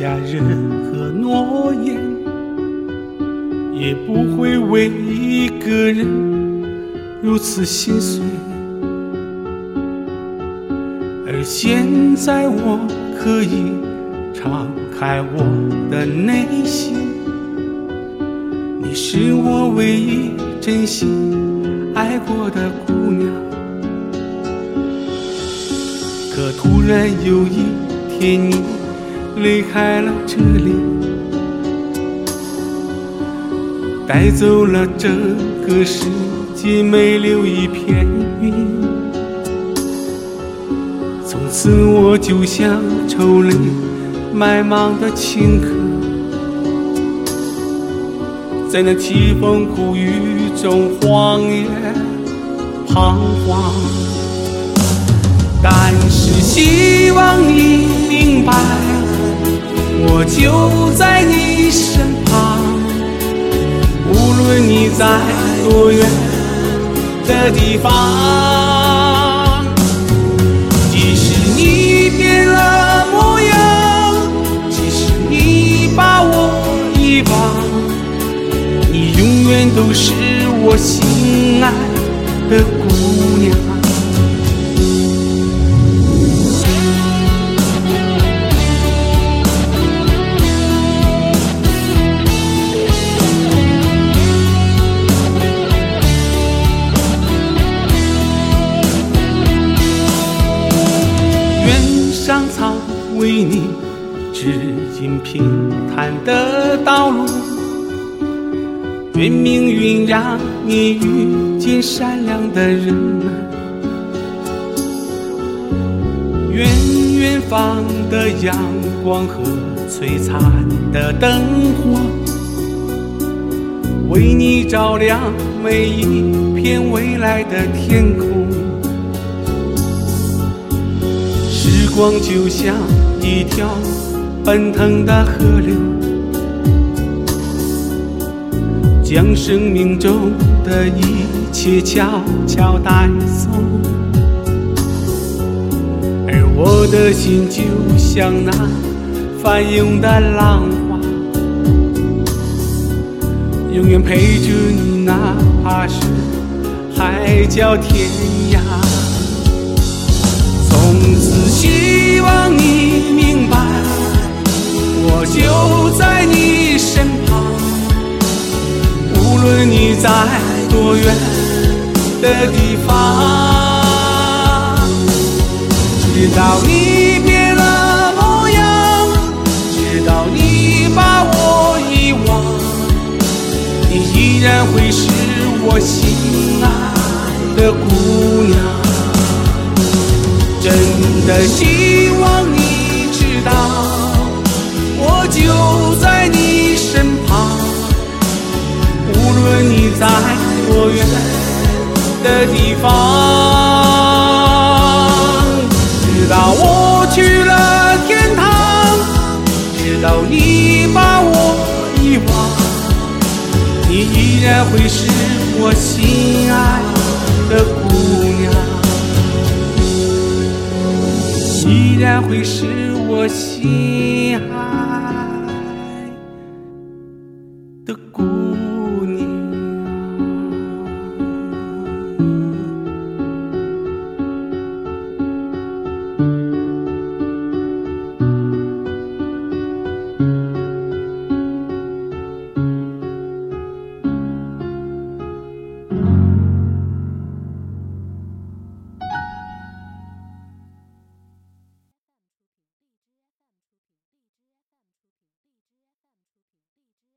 下任何诺言也不会为一个人如此心碎。而现在我可以敞开我的内心你是我唯一真心爱过的姑娘。可突然有一天你离开了这里，带走了整个世界，没留一片云。从此我就像愁泪满茫的青稞，在那凄风苦雨中荒野彷徨。但是希望你明白，我就在你身旁，无论你在多远的地方。即使你变了模样，即使你把我遗忘，你永远都是我心爱的姑娘。上苍为你指引平坦的道路，愿命运让你遇见善良的人们，愿远方的阳光和璀璨的灯火，为你照亮每一片未来的天空。光就像一条奔腾的河流，将生命中的一切悄悄带走。而我的心就像那翻涌的浪花，永远陪着你，哪怕是海角天涯。从此希望你明白，我就在你身旁，无论你在多远的地方，直到你变了模样，直到你把我遗忘，你依然会是我心爱的姑娘。真的希望你知道，我就在你身旁，无论你在多远的地方，直到我去了天堂，直到你把我遗忘，你依然会是我心爱的姑娘。依然会使我心爱